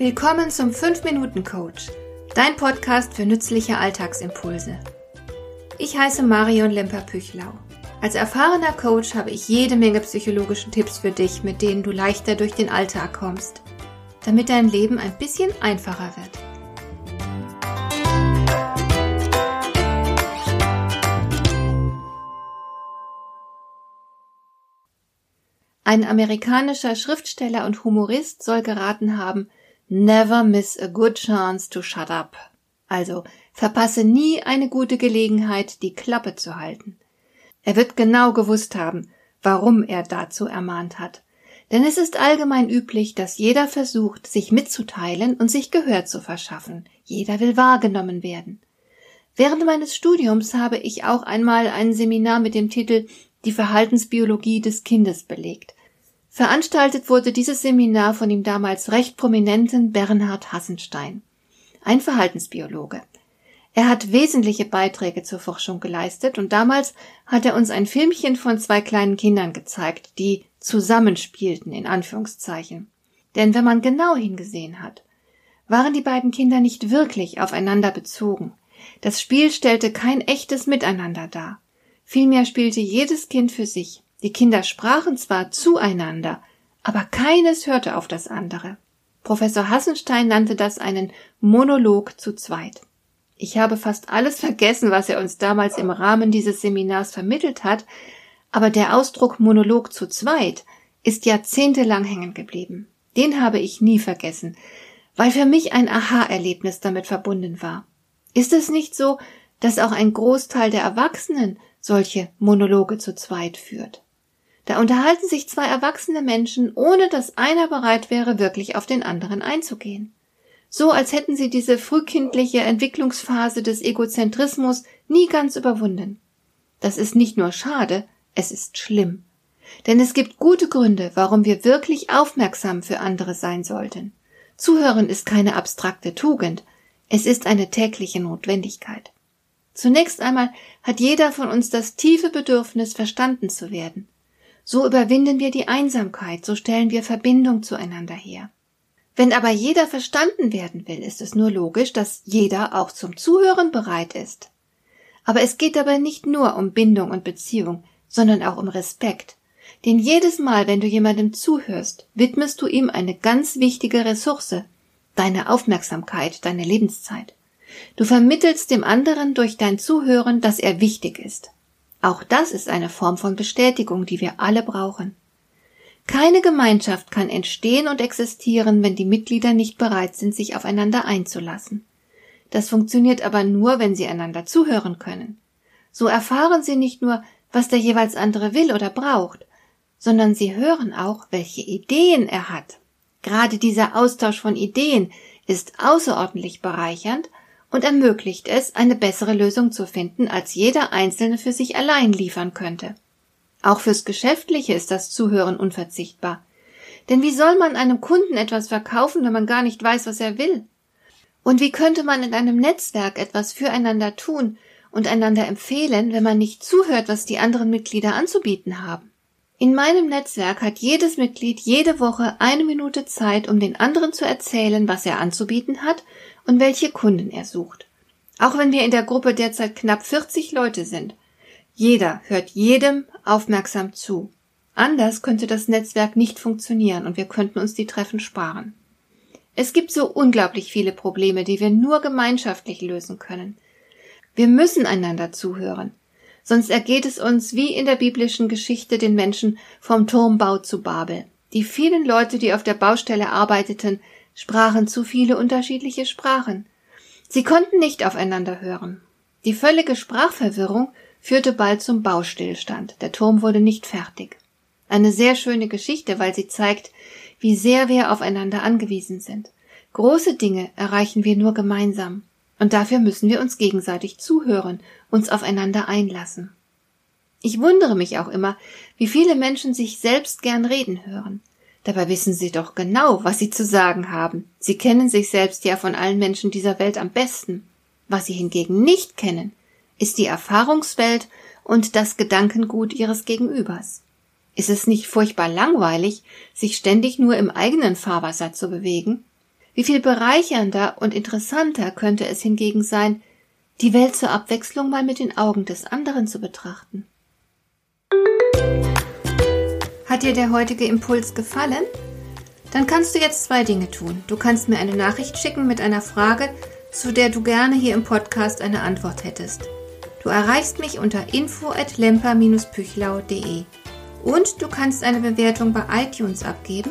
Willkommen zum 5-Minuten-Coach, dein Podcast für nützliche Alltagsimpulse. Ich heiße Marion Lemper-Püchlau. Als erfahrener Coach habe ich jede Menge psychologische Tipps für dich, mit denen du leichter durch den Alltag kommst, damit dein Leben ein bisschen einfacher wird. Ein amerikanischer Schriftsteller und Humorist soll geraten haben, Never miss a good chance to shut up. Also verpasse nie eine gute Gelegenheit, die Klappe zu halten. Er wird genau gewusst haben, warum er dazu ermahnt hat. Denn es ist allgemein üblich, dass jeder versucht, sich mitzuteilen und sich Gehör zu verschaffen. Jeder will wahrgenommen werden. Während meines Studiums habe ich auch einmal ein Seminar mit dem Titel Die Verhaltensbiologie des Kindes belegt. Veranstaltet wurde dieses Seminar von dem damals recht prominenten Bernhard Hassenstein, ein Verhaltensbiologe. Er hat wesentliche Beiträge zur Forschung geleistet und damals hat er uns ein Filmchen von zwei kleinen Kindern gezeigt, die zusammenspielten in Anführungszeichen. Denn wenn man genau hingesehen hat, waren die beiden Kinder nicht wirklich aufeinander bezogen. Das Spiel stellte kein echtes Miteinander dar. Vielmehr spielte jedes Kind für sich. Die Kinder sprachen zwar zueinander, aber keines hörte auf das andere. Professor Hassenstein nannte das einen Monolog zu zweit. Ich habe fast alles vergessen, was er uns damals im Rahmen dieses Seminars vermittelt hat, aber der Ausdruck Monolog zu zweit ist jahrzehntelang hängen geblieben. Den habe ich nie vergessen, weil für mich ein Aha-Erlebnis damit verbunden war. Ist es nicht so, dass auch ein Großteil der Erwachsenen solche Monologe zu zweit führt? Da unterhalten sich zwei erwachsene Menschen, ohne dass einer bereit wäre, wirklich auf den anderen einzugehen. So als hätten sie diese frühkindliche Entwicklungsphase des Egozentrismus nie ganz überwunden. Das ist nicht nur schade, es ist schlimm. Denn es gibt gute Gründe, warum wir wirklich aufmerksam für andere sein sollten. Zuhören ist keine abstrakte Tugend, es ist eine tägliche Notwendigkeit. Zunächst einmal hat jeder von uns das tiefe Bedürfnis, verstanden zu werden. So überwinden wir die Einsamkeit, so stellen wir Verbindung zueinander her. Wenn aber jeder verstanden werden will, ist es nur logisch, dass jeder auch zum Zuhören bereit ist. Aber es geht dabei nicht nur um Bindung und Beziehung, sondern auch um Respekt. Denn jedes Mal, wenn du jemandem zuhörst, widmest du ihm eine ganz wichtige Ressource, deine Aufmerksamkeit, deine Lebenszeit. Du vermittelst dem anderen durch dein Zuhören, dass er wichtig ist. Auch das ist eine Form von Bestätigung, die wir alle brauchen. Keine Gemeinschaft kann entstehen und existieren, wenn die Mitglieder nicht bereit sind, sich aufeinander einzulassen. Das funktioniert aber nur, wenn sie einander zuhören können. So erfahren sie nicht nur, was der jeweils andere will oder braucht, sondern sie hören auch, welche Ideen er hat. Gerade dieser Austausch von Ideen ist außerordentlich bereichernd und ermöglicht es, eine bessere Lösung zu finden, als jeder Einzelne für sich allein liefern könnte. Auch fürs Geschäftliche ist das Zuhören unverzichtbar. Denn wie soll man einem Kunden etwas verkaufen, wenn man gar nicht weiß, was er will? Und wie könnte man in einem Netzwerk etwas füreinander tun und einander empfehlen, wenn man nicht zuhört, was die anderen Mitglieder anzubieten haben? In meinem Netzwerk hat jedes Mitglied jede Woche eine Minute Zeit, um den anderen zu erzählen, was er anzubieten hat und welche Kunden er sucht. Auch wenn wir in der Gruppe derzeit knapp 40 Leute sind. Jeder hört jedem aufmerksam zu. Anders könnte das Netzwerk nicht funktionieren und wir könnten uns die Treffen sparen. Es gibt so unglaublich viele Probleme, die wir nur gemeinschaftlich lösen können. Wir müssen einander zuhören. Sonst ergeht es uns wie in der biblischen Geschichte den Menschen vom Turmbau zu Babel. Die vielen Leute, die auf der Baustelle arbeiteten, sprachen zu viele unterschiedliche Sprachen. Sie konnten nicht aufeinander hören. Die völlige Sprachverwirrung führte bald zum Baustillstand. Der Turm wurde nicht fertig. Eine sehr schöne Geschichte, weil sie zeigt, wie sehr wir aufeinander angewiesen sind. Große Dinge erreichen wir nur gemeinsam. Und dafür müssen wir uns gegenseitig zuhören, uns aufeinander einlassen. Ich wundere mich auch immer, wie viele Menschen sich selbst gern reden hören. Dabei wissen sie doch genau, was sie zu sagen haben. Sie kennen sich selbst ja von allen Menschen dieser Welt am besten. Was sie hingegen nicht kennen, ist die Erfahrungswelt und das Gedankengut ihres Gegenübers. Ist es nicht furchtbar langweilig, sich ständig nur im eigenen Fahrwasser zu bewegen? Wie viel bereichernder und interessanter könnte es hingegen sein, die Welt zur Abwechslung mal mit den Augen des anderen zu betrachten. Hat dir der heutige Impuls gefallen? Dann kannst du jetzt zwei Dinge tun. Du kannst mir eine Nachricht schicken mit einer Frage, zu der du gerne hier im Podcast eine Antwort hättest. Du erreichst mich unter info@lemper-püchlau.de. Und du kannst eine Bewertung bei iTunes abgeben,